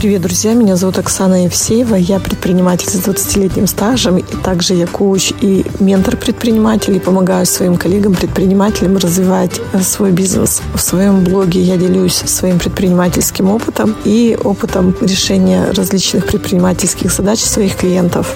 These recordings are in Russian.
Привет, друзья! Меня зовут Оксана Евсеева. Я предприниматель с 20-летним стажем. И также я коуч и ментор предпринимателей. Помогаю своим коллегам-предпринимателям развивать э, свой бизнес. В своем блоге я делюсь своим предпринимательским опытом и опытом решения различных предпринимательских задач своих клиентов.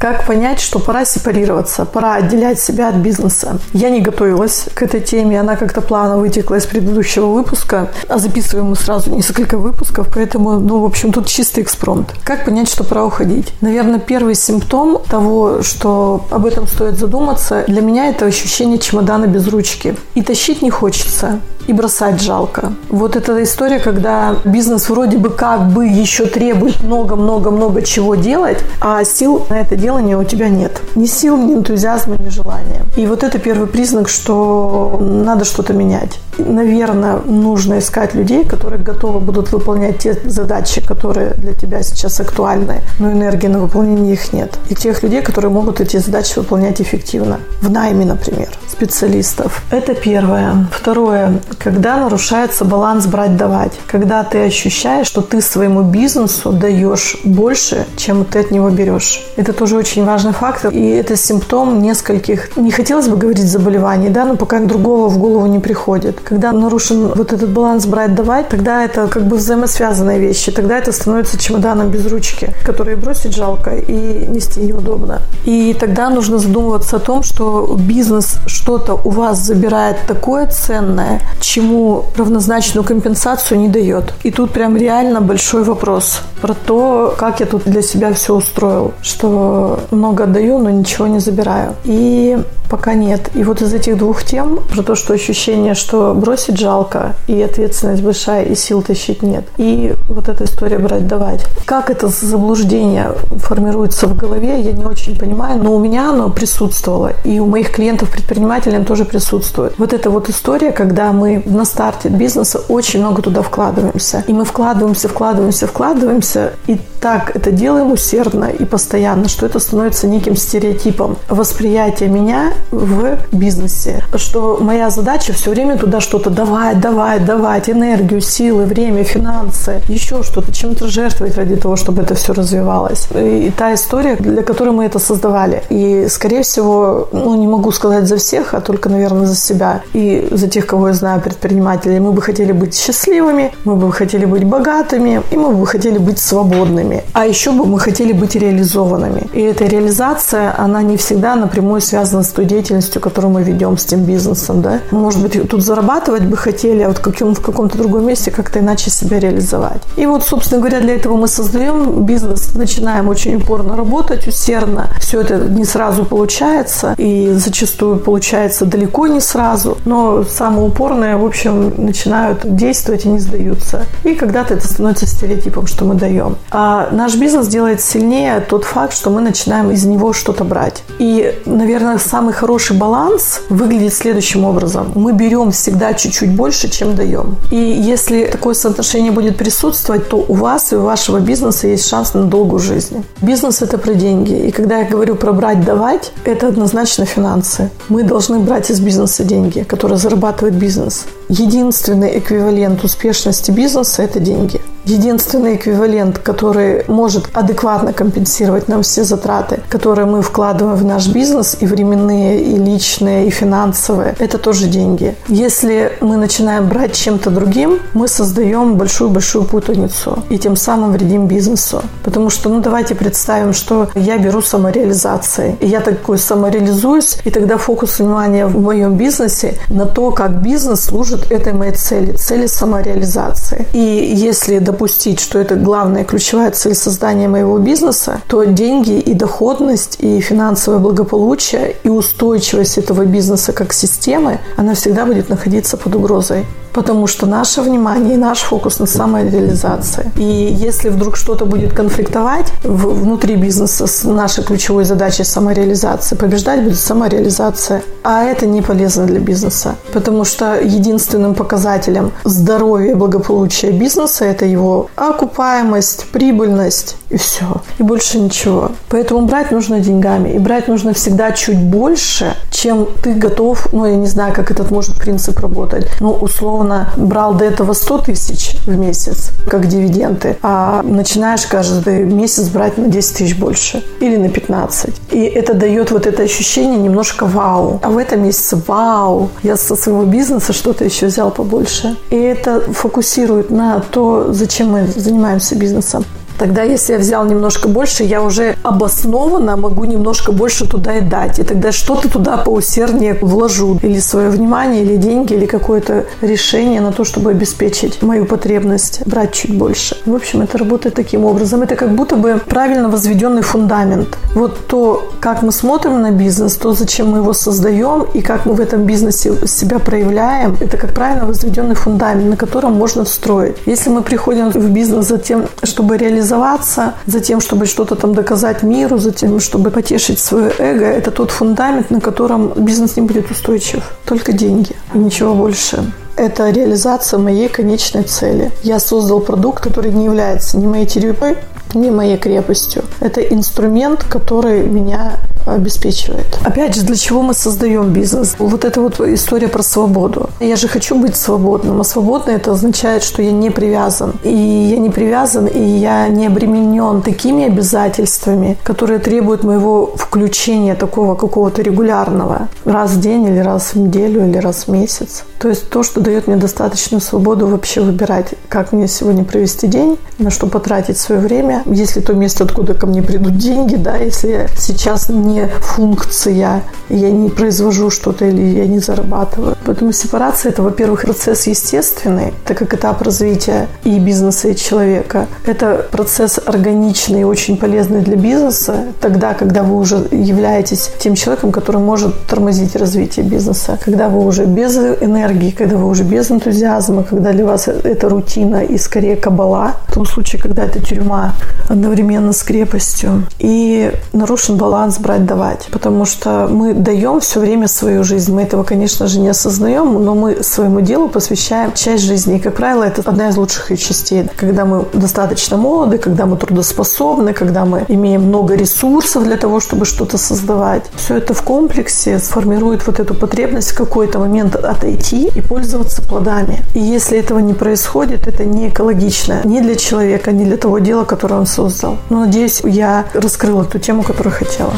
Как понять, что пора сепарироваться, пора отделять себя от бизнеса? Я не готовилась к этой теме, она как-то плавно вытекла из предыдущего выпуска, а записываем мы сразу несколько выпусков, поэтому, ну, в общем, тут чистый экспромт. Как понять, что пора уходить? Наверное, первый симптом того, что об этом стоит задуматься, для меня это ощущение чемодана без ручки. И тащить не хочется и бросать жалко. Вот эта история, когда бизнес вроде бы как бы еще требует много-много-много чего делать, а сил на это делание у тебя нет. Ни сил, ни энтузиазма, ни желания. И вот это первый признак, что надо что-то менять. Наверное, нужно искать людей, которые готовы будут выполнять те задачи, которые для тебя сейчас актуальны, но энергии на выполнение их нет. И тех людей, которые могут эти задачи выполнять эффективно. В найме, например, специалистов. Это первое. Второе когда нарушается баланс брать-давать, когда ты ощущаешь, что ты своему бизнесу даешь больше, чем ты от него берешь. Это тоже очень важный фактор, и это симптом нескольких, не хотелось бы говорить заболеваний, да, но пока другого в голову не приходит. Когда нарушен вот этот баланс брать-давать, тогда это как бы взаимосвязанные вещи, тогда это становится чемоданом без ручки, который бросить жалко и нести неудобно. И тогда нужно задумываться о том, что бизнес что-то у вас забирает такое ценное, чему равнозначную компенсацию не дает. И тут прям реально большой вопрос про то, как я тут для себя все устроил, что много отдаю, но ничего не забираю. И пока нет. И вот из этих двух тем про то, что ощущение, что бросить жалко, и ответственность большая, и сил тащить нет. И вот эта история брать-давать. Как это заблуждение формируется в голове, я не очень понимаю, но у меня оно присутствовало, и у моих клиентов-предпринимателей тоже присутствует. Вот эта вот история, когда мы на старте бизнеса очень много туда вкладываемся. И мы вкладываемся, вкладываемся, вкладываемся, и так это делаем усердно и постоянно, что это становится неким стереотипом восприятия меня в бизнесе. Что моя задача все время туда что-то давать, давать, давать, энергию, силы, время, финансы, еще что-то, чем-то жертвовать ради того, чтобы это все развивалось. И та история, для которой мы это создавали. И, скорее всего, ну, не могу сказать за всех, а только, наверное, за себя и за тех, кого я знаю, предпринимателей. Мы бы хотели быть счастливыми, мы бы хотели быть богатыми, и мы бы хотели быть свободными. А еще бы мы хотели быть реализованными. И эта реализация, она не всегда напрямую связана с той деятельностью, которую мы ведем с тем бизнесом. Да? Может быть, тут зарабатывать бы хотели, а вот каким, в каком-то другом месте как-то иначе себя реализовать. И вот, собственно говоря, для этого мы создаем бизнес, начинаем очень упорно работать, усердно. Все это не сразу получается, и зачастую получается далеко не сразу, но самое упорное в общем, начинают действовать и не сдаются. И когда-то это становится стереотипом, что мы даем. А наш бизнес делает сильнее тот факт, что мы начинаем из него что-то брать. И, наверное, самый хороший баланс выглядит следующим образом. Мы берем всегда чуть-чуть больше, чем даем. И если такое соотношение будет присутствовать, то у вас и у вашего бизнеса есть шанс на долгую жизнь. Бизнес – это про деньги. И когда я говорю про брать-давать, это однозначно финансы. Мы должны брать из бизнеса деньги, которые зарабатывает бизнес единственный эквивалент успешности бизнеса – это деньги единственный эквивалент, который может адекватно компенсировать нам все затраты, которые мы вкладываем в наш бизнес, и временные, и личные, и финансовые, это тоже деньги. Если мы начинаем брать чем-то другим, мы создаем большую-большую путаницу и тем самым вредим бизнесу. Потому что, ну, давайте представим, что я беру самореализацией, и я такой самореализуюсь, и тогда фокус внимания в моем бизнесе на то, как бизнес служит этой моей цели, цели самореализации. И если, допустить, что это главная ключевая цель создания моего бизнеса, то деньги и доходность, и финансовое благополучие, и устойчивость этого бизнеса как системы, она всегда будет находиться под угрозой. Потому что наше внимание и наш фокус на самореализации. И если вдруг что-то будет конфликтовать внутри бизнеса с нашей ключевой задачей самореализации, побеждать будет самореализация. А это не полезно для бизнеса. Потому что единственным показателем здоровья и благополучия бизнеса это его окупаемость, прибыльность и все. И больше ничего. Поэтому брать нужно деньгами. И брать нужно всегда чуть больше, чем ты готов, ну, я не знаю, как этот может принцип работать, но условно условно брал до этого 100 тысяч в месяц, как дивиденды, а начинаешь каждый месяц брать на 10 тысяч больше или на 15. И это дает вот это ощущение немножко вау. А в этом месяце вау, я со своего бизнеса что-то еще взял побольше. И это фокусирует на то, зачем мы занимаемся бизнесом. Тогда, если я взял немножко больше, я уже обоснованно могу немножко больше туда и дать. И тогда что-то туда поусерднее вложу. Или свое внимание, или деньги, или какое-то решение на то, чтобы обеспечить мою потребность брать чуть больше. В общем, это работает таким образом. Это как будто бы правильно возведенный фундамент. Вот то, как мы смотрим на бизнес, то, зачем мы его создаем, и как мы в этом бизнесе себя проявляем, это как правильно возведенный фундамент, на котором можно встроить. Если мы приходим в бизнес за тем, чтобы реализовать реализоваться, за тем, чтобы что-то там доказать миру, за тем, чтобы потешить свое эго, это тот фундамент, на котором бизнес не будет устойчив. Только деньги и ничего больше это реализация моей конечной цели. Я создал продукт, который не является ни моей тюрьмой, не моей крепостью. Это инструмент, который меня обеспечивает. Опять же, для чего мы создаем бизнес? Вот эта вот история про свободу. Я же хочу быть свободным, а свободно это означает, что я не привязан. И я не привязан, и я не обременен такими обязательствами, которые требуют моего включения такого какого-то регулярного. Раз в день или раз в неделю или раз в месяц. То есть то, что дает мне достаточную свободу вообще выбирать, как мне сегодня провести день, на что потратить свое время. Если то место, откуда ко мне придут деньги, да, если я сейчас не функция, я не произвожу что-то или я не зарабатываю. Поэтому сепарация – это, во-первых, процесс естественный, так как этап развития и бизнеса, и человека. Это процесс органичный и очень полезный для бизнеса, тогда, когда вы уже являетесь тем человеком, который может тормозить развитие бизнеса, когда вы уже без энергии когда вы уже без энтузиазма, когда для вас это рутина и скорее кабала, в том случае, когда это тюрьма одновременно с крепостью, и нарушен баланс брать-давать, потому что мы даем все время свою жизнь. Мы этого, конечно же, не осознаем, но мы своему делу посвящаем часть жизни. И, как правило, это одна из лучших ее частей. Когда мы достаточно молоды, когда мы трудоспособны, когда мы имеем много ресурсов для того, чтобы что-то создавать. Все это в комплексе сформирует вот эту потребность в какой-то момент отойти и пользоваться плодами. И если этого не происходит, это не экологично ни для человека, ни для того дела, которое он создал. Но надеюсь, я раскрыла ту тему, которую хотела.